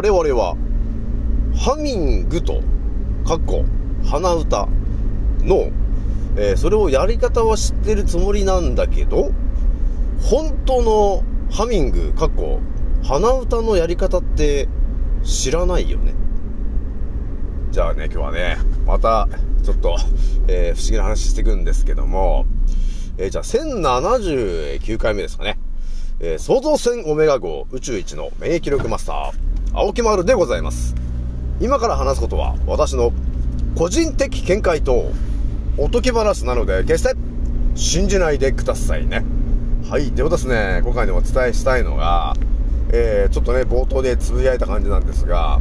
我々は、ハミングと、かっこ、鼻歌の、えーそれをやり方は知ってるつもりなんだけど、本当のハミング、かっこ、鼻歌のやり方って知らないよね。じゃあね、今日はね、また、ちょっと、えー不思議な話していくんですけども、えーじゃあ1079回目ですかね。えー創造船オメガ号宇宙一の免疫力マスター、青木丸でございます。今から話すことは、私の個人的見解と、おとぎ話なので、決して信じないでくださいね。はい。ではですね、今回でお伝えしたいのが、えーちょっとね、冒頭でつぶやいた感じなんですが、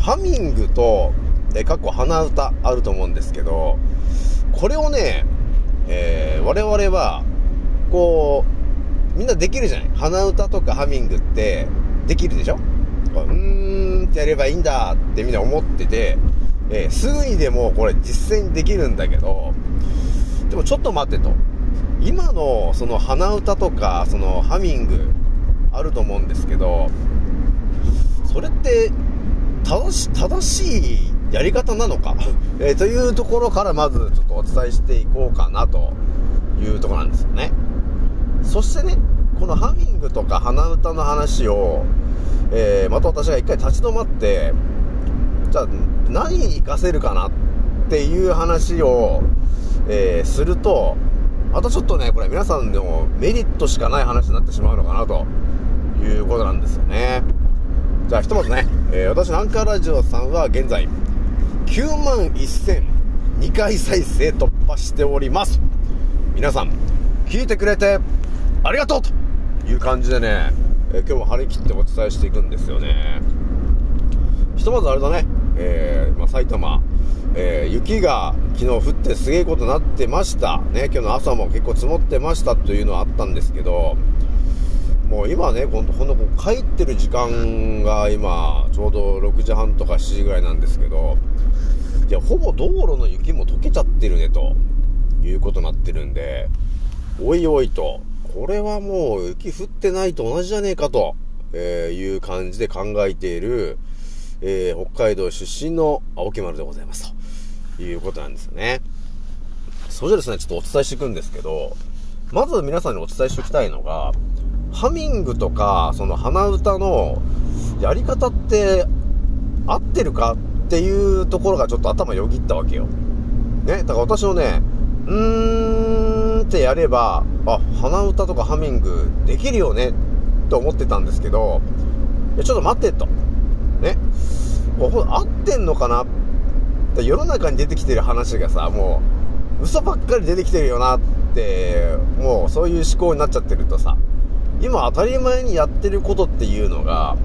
ハミングと、えー、かっこ鼻歌あると思うんですけど、これをね、えー我々は、こう、みんなできるじゃない鼻歌とかハミングってできるでしょ？うーんってやればいいんだってみんな思ってて、えーすぐにでもこれ実践できるんだけど、でもちょっと待ってと。今のその鼻歌とかそのハミングあると思うんですけど、それって正し正しいやり方なのか、えーというところからまずちょっとお伝えしていこうかなというとこなんですよね。そしてね、このハミングとか鼻歌の話を、えーまた私が一回立ち止まって、じゃあ何に活かせるかなっていう話を、えーすると、またちょっとね、これ皆さんのメリットしかない話になってしまうのかなということなんですよね。じゃあひとまずね、えー私のアンカーラジオさんは現在、9万1002回再生突破しております。皆さん、聞いてくれてありがとうという感じでね、えー今日も張り切ってお伝えしていくんですよね。ひとまずあれだね、えーまあ、埼玉、えー雪が昨日降ってすげえことになってました。ね、今日の朝も結構積もってましたというのはあったんですけど、もう今ね、ほんと、ほんとこう帰ってる時間が今、ちょうど6時半とか7時ぐらいなんですけど、いや、ほぼ道路の雪も溶けちゃってるね、ということになってるんで、おいおいと、これはもう雪降ってないと同じじゃねえかと、えいう感じで考えている、えー北海道出身の青木丸でございます。ということなんですよね。それじゃですね、ちょっとお伝えしていくんですけど、まず皆さんにお伝えしておきたいのが、ハミングとか、その鼻歌のやり方って合ってるかっていうところがちょっと頭よぎったわけよ。ね、だから私もね、うーんってやれば、あ、鼻歌とかハミングできるよねと思ってたんですけど、いやちょっと待ってと。ね。これ合ってんのかな？って世の中に出てきてる話がさ、もう、嘘ばっかり出てきてるよなって、もうそういう思考になっちゃってるとさ、今当たり前にやってることっていうのが、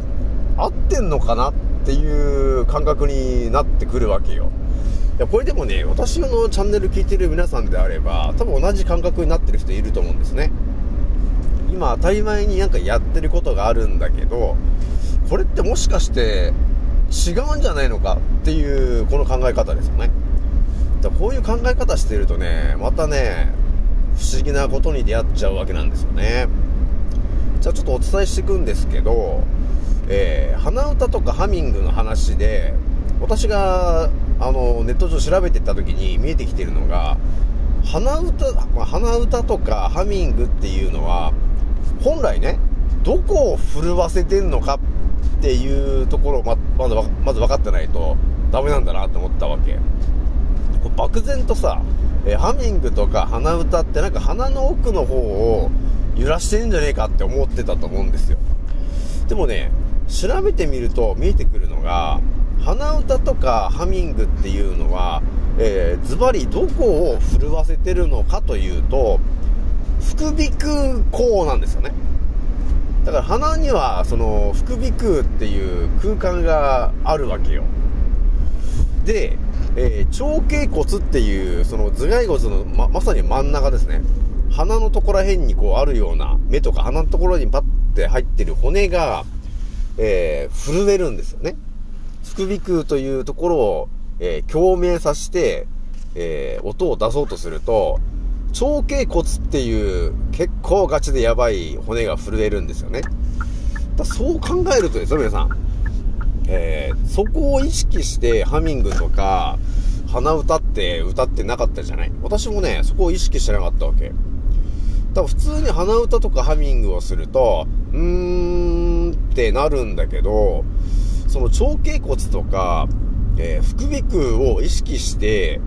合ってんのかなっていう感覚になってくるわけよ。いや、これでもね、私のチャンネル聞いてる皆さんであれば、多分同じ感覚になってる人いると思うんですね。今当たり前になんかやってることがあるんだけど、これってもしかして違うんじゃないのか？っていうこの考え方ですよね。だこういう考え方してるとね、またね、不思議なことに出会っちゃうわけなんですよね。じゃあちょっとお伝えしていくんですけど、えー鼻歌とかハミングの話で、私が、あの、ネット上調べてった時に見えてきてるのが、鼻歌、まあ、鼻歌とかハミングっていうのは、本来ね、どこを震わせてんのかっていうところをま、まずわ、まず分かってないとダメなんだなって思ったわけ。漠然とさ、えハミングとか鼻歌ってなんか鼻の奥の方を揺らしてんじゃねえかって思ってたと思うんですよ。でもね、調べてみると見えてくるのが、鼻歌とかハミングっていうのは、えーズバリどこを震わせてるのかというと、副鼻腔孔なんですよね。だから鼻にはその副鼻腔っていう空間があるわけよ。で、えー長頸骨っていうその頭蓋骨のままさに真ん中ですね。鼻のところら辺にこうあるような目とか鼻のところにパッて入ってる骨が、えー震えるんですよね。副鼻腔というところを、えー共鳴させて、えー音を出そうとすると、長頸骨っていう結構ガチでやばい骨が震えるんですよね。だそう考えるとですよ、皆さん。えー、そこを意識してハミングとか、鼻歌って歌ってなかったじゃない？私もね、そこを意識してなかったわけ。だから普通に鼻歌とかハミングをすると、うーんってなるんだけど、その腸頸骨とか、えー、副鼻腔を意識して、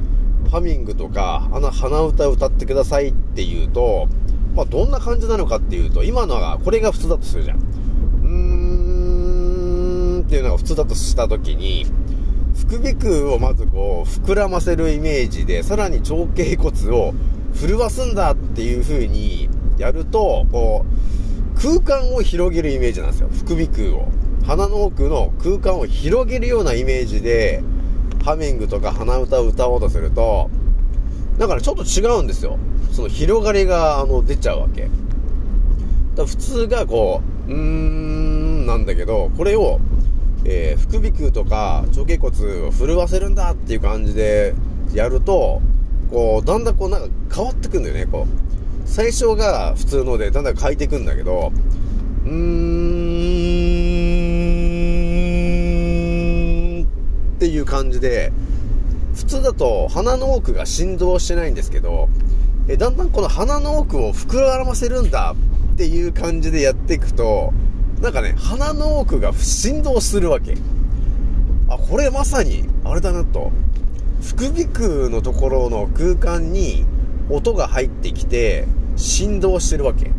ハミングとか、あの鼻歌を歌ってくださいって言うと、まあ、どんな感じなのかっていうと、今のは、これが普通だとするじゃん。うーんっていうのが普通だとしたときに、副鼻腔をまずこう、膨らませるイメージで、さらに腸頸骨を震わすんだっていう風にやると、こう、空間を広げるイメージなんですよ。副鼻腔を。鼻の奥の空間を広げるようなイメージで、ハミングとか鼻歌を歌おうとすると、だからちょっと違うんですよ。その広がりが、あの、出ちゃうわけ。だ普通がこう、うーん、なんだけど、これを、えー、副鼻腔とか腸頸骨を震わせるんだっていう感じでやると、こう、だんだんこうなんか変わってくんだよね、こう。最初が普通ので、だんだん変えていくんだけど、うーん、っていう感じで、普通だと鼻の奥が振動してないんですけど、えだんだんこの鼻の奥を膨らませるんだっていう感じでやっていくと、なんかね、鼻の奥が振動するわけ。あ、これまさに、あれだなと。副鼻腔のところの空間に音が入ってきて、振動してるわけ。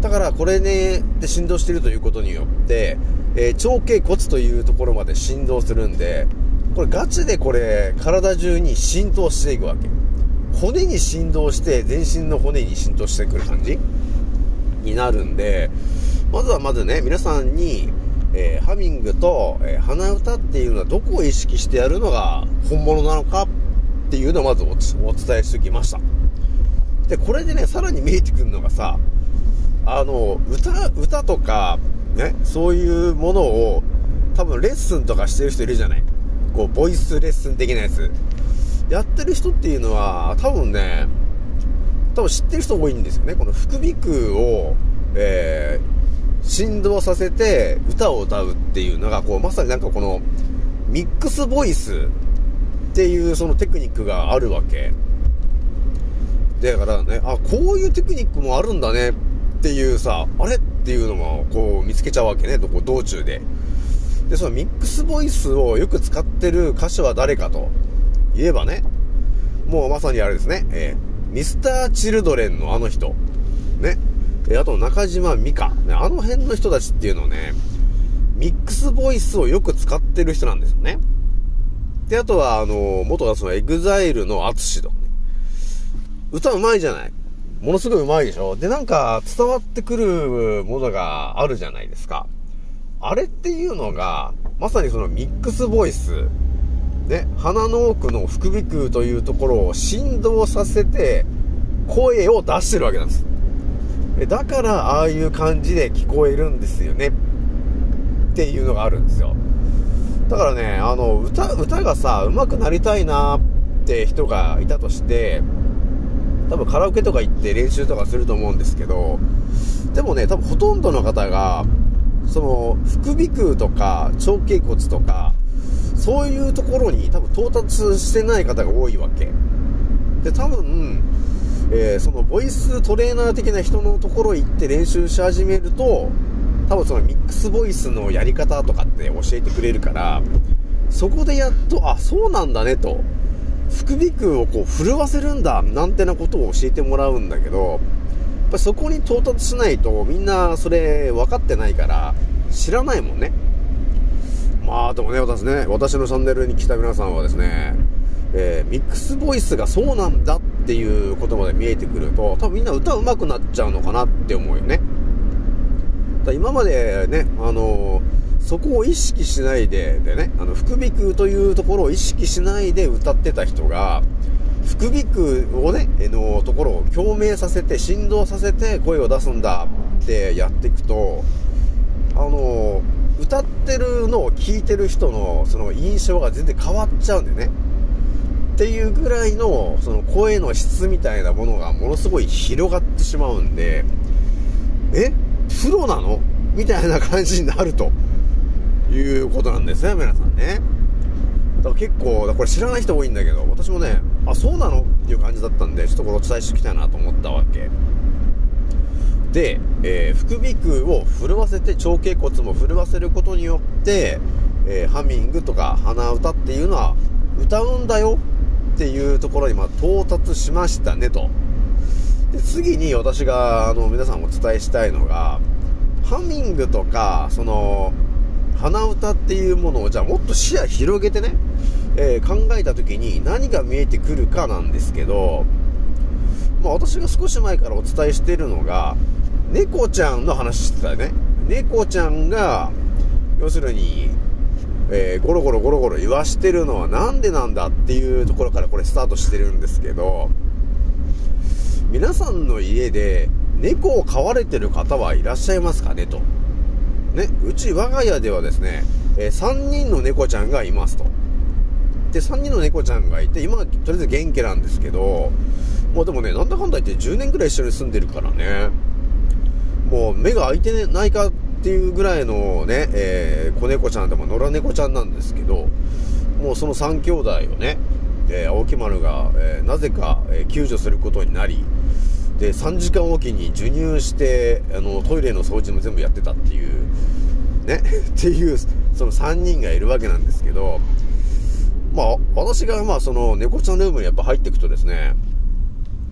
だからこれね、で振動してるということによって、えー、腸頸骨というところまで振動するんで、これガチでこれ、体中に浸透していくわけ。骨に振動して、全身の骨に浸透してくる感じになるんで、まずはまずね、皆さんに、えー、ハミングと、えー、鼻歌っていうのはどこを意識してやるのが本物なのかっていうのをまずお伝えしておきました。で、これでね、さらに見えてくるのがさ、あの、歌、歌とか、ね、そういうものを多分レッスンとかしてる人いるじゃないこう、ボイスレッスン的なやつ。やってる人っていうのは、多分ね、多分知ってる人多いんですよね。この副鼻腔を、えー、振動させて歌を歌うっていうのが、こう、まさになんかこの、ミックスボイスっていうそのテクニックがあるわけ。だからね、あ、こういうテクニックもあるんだねっっていうさ、あれっていうのもこう見つけちゃうわけね、どこ道中で。で、そのミックスボイスをよく使ってる歌手は誰かと。言えばね、もうまさにあれですね、えー、ミスター・チルドレンのあの人、ね、えー、あと中島美嘉、ね、あの辺の人たちっていうのね、ミックスボイスをよく使ってる人なんですよね。で、あとは、あの、元はそのエグザイルのアツシとかね。歌うまいじゃない。ものすごいうまいでしょ？で、なんか伝わってくるものがあるじゃないですか。あれっていうのが、まさにそのミックスボイス、ね、鼻の奥の副鼻腔というところを振動させて、声を出してるわけなんです。だから、ああいう感じで聞こえるんですよね。っていうのがあるんですよ。だからね、あの、歌、歌がさ、上手くなりたいなって人がいたとして、多分カラオケとか行って練習とかすると思うんですけど、でもね、多分ほとんどの方が、その、副鼻腔とか、腸頸骨とか、そういうところに多分到達してない方が多いわけ。で、多分、えー、そのボイストレーナー的な人のところ行って練習し始めると、多分そのミックスボイスのやり方とかって教えてくれるから、そこでやっと、あ、そうなんだねと。副鼻腔をこう震わせるんだ、なんてなことを教えてもらうんだけどやっ、ぱそこに到達しないとみんなそれ分かってないから知らないもんね。まあでもね、私ね、私のチャンネルに来た皆さんはですね、えー、ミックスボイスがそうなんだっていうことまで見えてくると、多分みんな歌上手くなっちゃうのかなって思うよね。だ今までね、あのー、そこを意識しないで、でね、あの、副鼻腔というところを意識しないで歌ってた人が、副鼻腔をね、のところを共鳴させて、振動させて声を出すんだってやっていくと、あの、歌ってるのを聞いてる人のその印象が全然変わっちゃうんだよね。っていうぐらいのその声の質みたいなものがものすごい広がってしまうんで、え？プロなの？みたいな感じになると。いうことなんですね、皆さんね。だから結構、これ知らない人多いんだけど、私もね、あ、そうなのっていう感じだったんで、ちょっとこれお伝えしておきたいなと思ったわけ。で、えー、副鼻腔を震わせて、腸頸骨も震わせることによって、えー、ハミングとか鼻歌っていうのは歌うんだよっていうところにま到達しましたねと。で、次に私が、あの、皆さんお伝えしたいのが、ハミングとか、その、鼻歌っていうものを、じゃあもっと視野広げてね、えー、考えた時に何が見えてくるかなんですけど、まあ私が少し前からお伝えしているのが、猫ちゃんの話してたね。猫ちゃんが、要するに、えー、ゴロゴロゴロゴロ言わしてるのはなんでなんだっていうところからこれスタートしてるんですけど、皆さんの家で猫を飼われてる方はいらっしゃいますかねと。ね、うち我が家ではですね、えー、3人の猫ちゃんがいますと。で、3人の猫ちゃんがいて、今はとりあえず元気なんですけど、もうでもね、なんだかんだ言って10年くらい一緒に住んでるからね、もう目が開いてないかっていうぐらいのね、えー、子猫ちゃんでも野良猫ちゃんなんですけど、もうその3兄弟をね、えー、青木丸が、えー、なぜか、え救助することになり、で、3時間おきに授乳して、あの、トイレの掃除も全部やってたっていう、ね、っていう、その3人がいるわけなんですけど、まあ、私が、まあ、その、猫ちゃんルームにやっぱ入っていくとですね、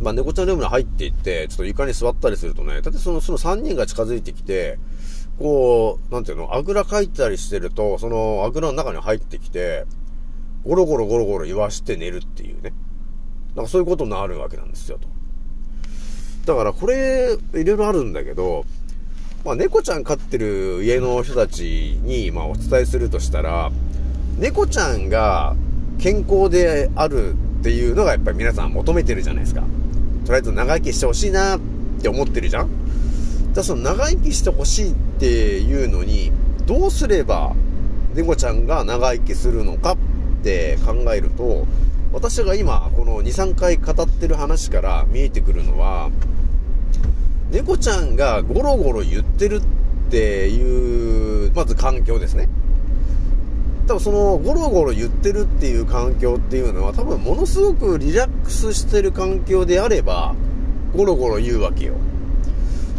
まあ、猫ちゃんルームに入っていって、ちょっと床に座ったりするとね、だってその、その3人が近づいてきて、こう、なんていうの、あぐらかいたりしてると、その、あぐらの中に入ってきて、ゴロゴロゴロゴロ言わして寝るっていうね。なんかそういうことになるわけなんですよ、と。だからこれ、いろいろあるんだけど、まあ猫ちゃん飼ってる家の人たちに、まあお伝えするとしたら、猫ちゃんが健康であるっていうのがやっぱり皆さん求めてるじゃないですか。とりあえず長生きしてほしいなって思ってるじゃんじゃその長生きしてほしいっていうのに、どうすれば猫ちゃんが長生きするのかって考えると、私が今、この2、3回語ってる話から見えてくるのは、猫ちゃんがゴロゴロ言ってるっていう、まず環境ですね。多分そのゴロゴロ言ってるっていう環境っていうのは多分ものすごくリラックスしてる環境であれば、ゴロゴロ言うわけよ。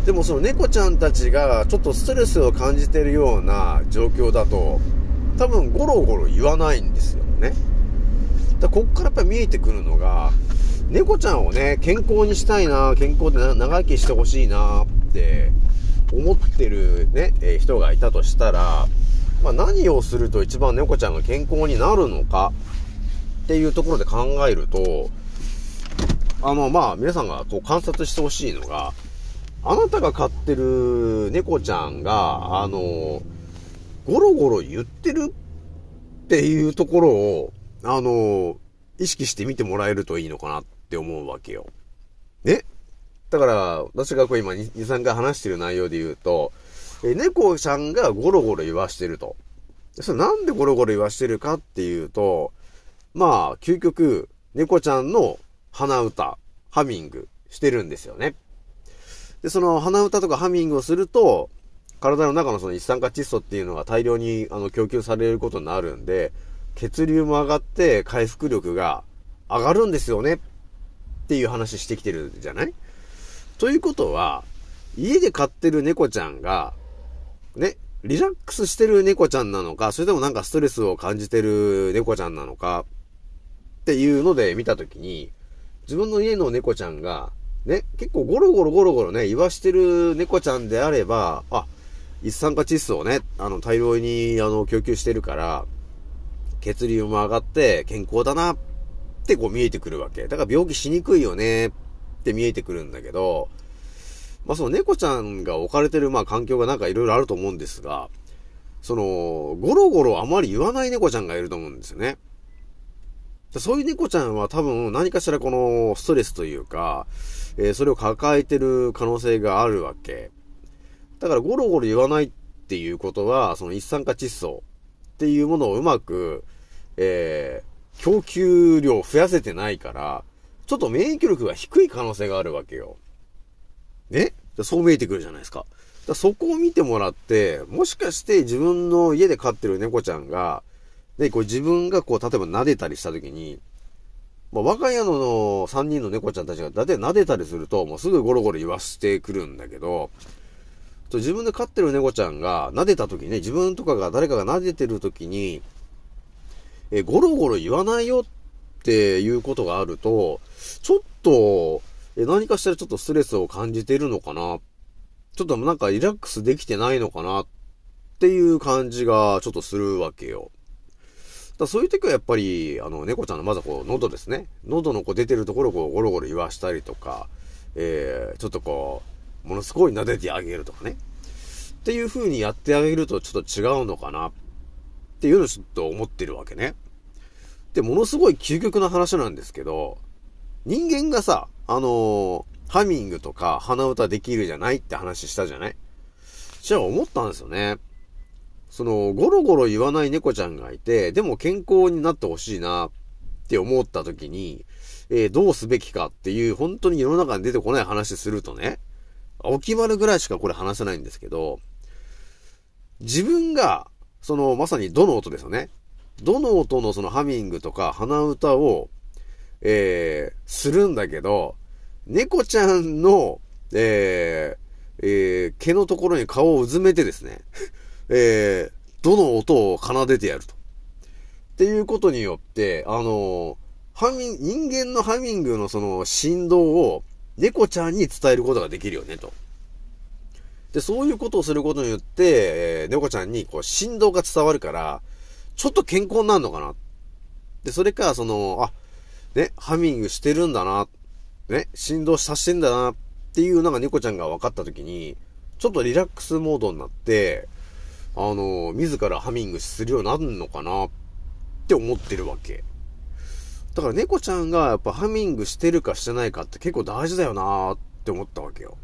でもその猫ちゃんたちがちょっとストレスを感じてるような状況だと、多分ゴロゴロ言わないんですよね。だこっからやっぱ見えてくるのが、猫ちゃんをね、健康にしたいな、健康で長生きしてほしいなって思ってるね、えー、人がいたとしたら、まあ、何をすると一番猫ちゃんが健康になるのかっていうところで考えると、あの、まあ、皆さんがこう観察してほしいのが、あなたが飼ってる猫ちゃんが、あの、ゴロゴロ言ってるっていうところを、あの、意識して見てもらえるといいのかなって思うわけよ。ねだから、私がこう今2、3回話してる内容で言うと、え猫ちゃんがゴロゴロ言わしてると。それなんでゴロゴロ言わしてるかっていうと、まあ、究極、猫ちゃんの鼻歌、ハミングしてるんですよね。で、その鼻歌とかハミングをすると、体の中のその一酸化窒素っていうのが大量にあの供給されることになるんで、血流も上がって回復力が上がるんですよねっていう話してきてるじゃない？ということは、家で飼ってる猫ちゃんが、ね、リラックスしてる猫ちゃんなのか、それともなんかストレスを感じてる猫ちゃんなのか、っていうので見たときに、自分の家の猫ちゃんが、ね、結構ゴロゴロゴロゴロね、言わしてる猫ちゃんであれば、あ、一酸化窒素をね、あの、大量に、あの、供給してるから、血流も上がって健康だなってこう見えてくるわけ。だから病気しにくいよねって見えてくるんだけど、まあその猫ちゃんが置かれてるまあ環境がなんか色々あると思うんですが、その、ゴロゴロあまり言わない猫ちゃんがいると思うんですよね。そういう猫ちゃんは多分何かしらこのストレスというか、えー、それを抱えてる可能性があるわけ。だからゴロゴロ言わないっていうことは、その一酸化窒素っていうものをうまく、え、供給量を増やせてないから、ちょっと免疫力が低い可能性があるわけよ。ね？そう見えてくるじゃないですか。だそこを見てもらって、もしかして自分の家で飼ってる猫ちゃんが、で、こう自分がこう、例えば撫でたりした時に、まあ、我が家の3人の猫ちゃんたちがだいたい撫でたりすると、もうすぐゴロゴロ言わしてくるんだけど、自分で飼ってる猫ちゃんが撫でた時にね、自分とかが誰かが撫でてる時に、え、ゴロゴロ言わないよっていうことがあると、ちょっと、え、何かしたらちょっとストレスを感じているのかなちょっとなんかリラックスできてないのかなっていう感じがちょっとするわけよ。だそういう時はやっぱり、あの、猫ちゃんのまずこう、喉ですね。喉のこう出てるところをこう、ゴロゴロ言わしたりとか、えー、ちょっとこう、ものすごい撫でてあげるとかね。っていう風にやってあげるとちょっと違うのかなっていうのをちょっと思ってるわけね。で、ものすごい究極な話なんですけど、人間がさ、あのー、ハミングとか鼻歌できるじゃないって話したじゃない？じゃあ思ったんですよね。その、ゴロゴロ言わない猫ちゃんがいて、でも健康になってほしいなって思った時に、えー、どうすべきかっていう、本当に世の中に出てこない話するとね、お決まるぐらいしかこれ話せないんですけど、自分が、その、まさにどの音ですよね。どの音のそのハミングとか鼻歌を、えー、するんだけど、猫ちゃんの、えー、えー、毛のところに顔をうずめてですね、えー、どの音を奏でてやると。っていうことによって、あのハミン、人間のハミングのその振動を猫ちゃんに伝えることができるよね、と。で、そういうことをすることによって、えー、猫ちゃんにこう振動が伝わるから、ちょっと健康になるのかな。で、それか、その、あ、ね、ハミングしてるんだな、ね、振動させてんだなっていうのが猫ちゃんが分かった時に、ちょっとリラックスモードになって、あの、自らハミングするようになるのかなって思ってるわけ。だから猫ちゃんがやっぱハミングしてるかしてないかって結構大事だよなって思ったわけよ。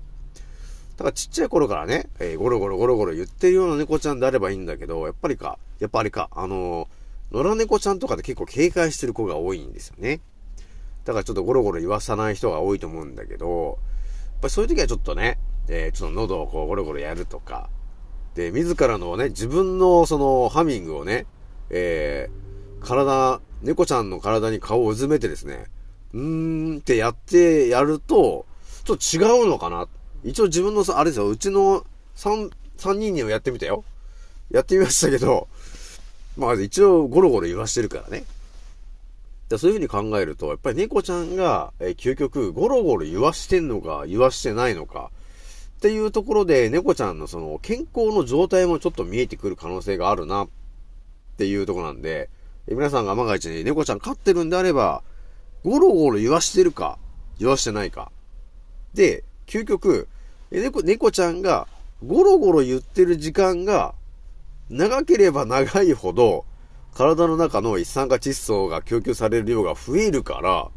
だからちっちゃい頃からね、えー、ゴロゴロゴロゴロ言ってるような猫ちゃんであればいいんだけど、やっぱりか、やっぱりか、あのー、野良猫ちゃんとかで結構警戒してる子が多いんですよね。だからちょっとゴロゴロ言わさない人が多いと思うんだけど、やっぱりそういう時はちょっとね、えー、ちょっと喉をこうゴロゴロやるとか、で、自らのね、自分のそのハミングをね、えー、体、猫ちゃんの体に顔をうずめてですね、うーんってやってやると、ちょっと違うのかな。一応自分のさ、あれですよ、うちの3、3人にはやってみたよ。やってみましたけど、まあ一応ゴロゴロ言わしてるからね。でそういう風に考えると、やっぱり猫ちゃんが、え、究極ゴロゴロ言わしてんのか、言わしてないのか、っていうところで、猫ちゃんのその健康の状態もちょっと見えてくる可能性があるなっていうとこなんで、皆さんが万が一に猫ちゃん飼ってるんであれば、ゴロゴロ言わしてるか、言わしてないか。で、究極、猫、猫ちゃんがゴロゴロ言ってる時間が長ければ長いほど、体の中の一酸化窒素が供給される量が増えるから、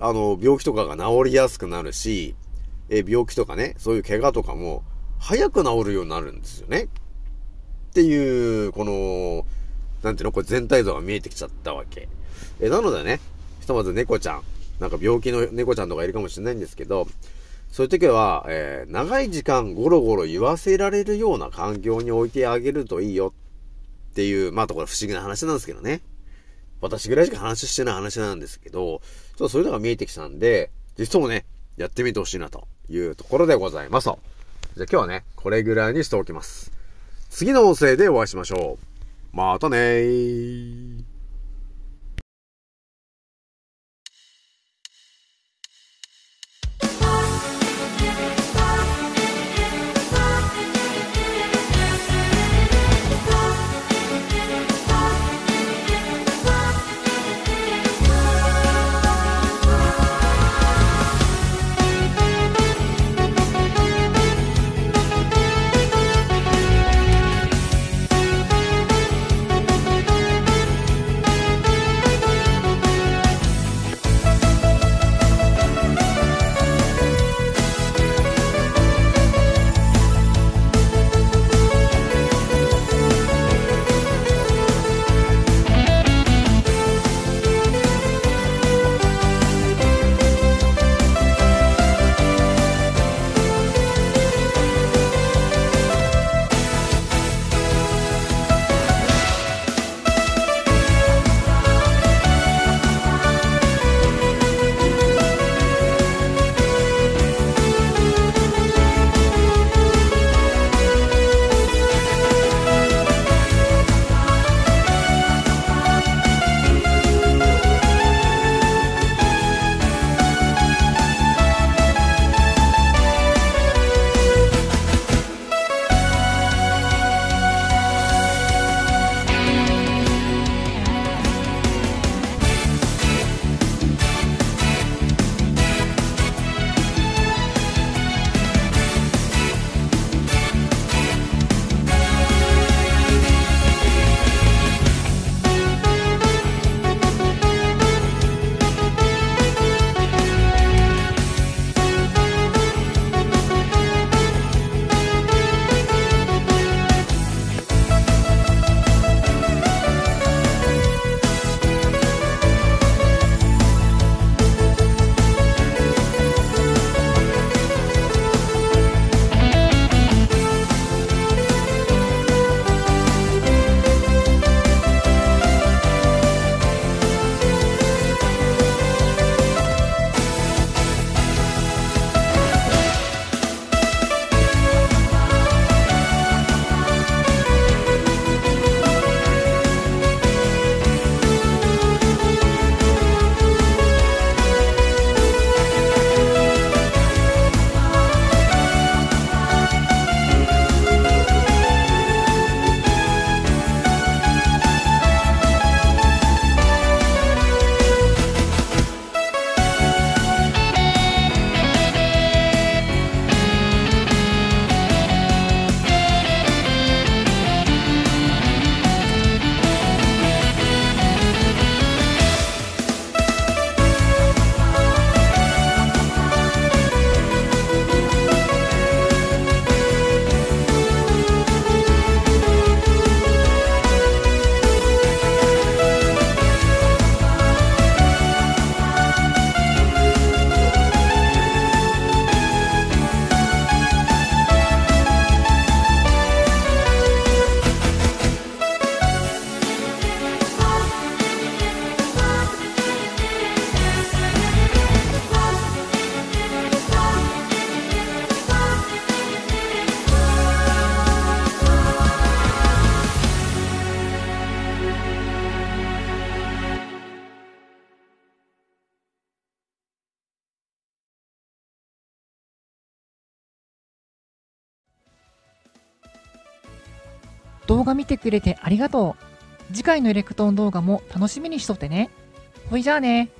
あの、病気とかが治りやすくなるし、え病気とかね、そういう怪我とかも、早く治るようになるんですよね。っていう、この、なんていうの、これ全体像が見えてきちゃったわけ。えなのでね、ひとまず猫ちゃん、なんか病気の猫ちゃんとかいるかもしれないんですけど、そういう時は、えー、長い時間ゴロゴロ言わせられるような環境に置いてあげるといいよっていう、まあ、ところ不思議な話なんですけどね。私ぐらいしか話してない話なんですけど、ちょっとそういうのが見えてきたんで、実もね、やってみてほしいなというところでございますと。じゃあ今日はね、これぐらいにしておきます。次の音声でお会いしましょう。またねー。動画見てくれてありがとう。次回のエレクトーン動画も楽しみにしとってね。ほいじゃあね。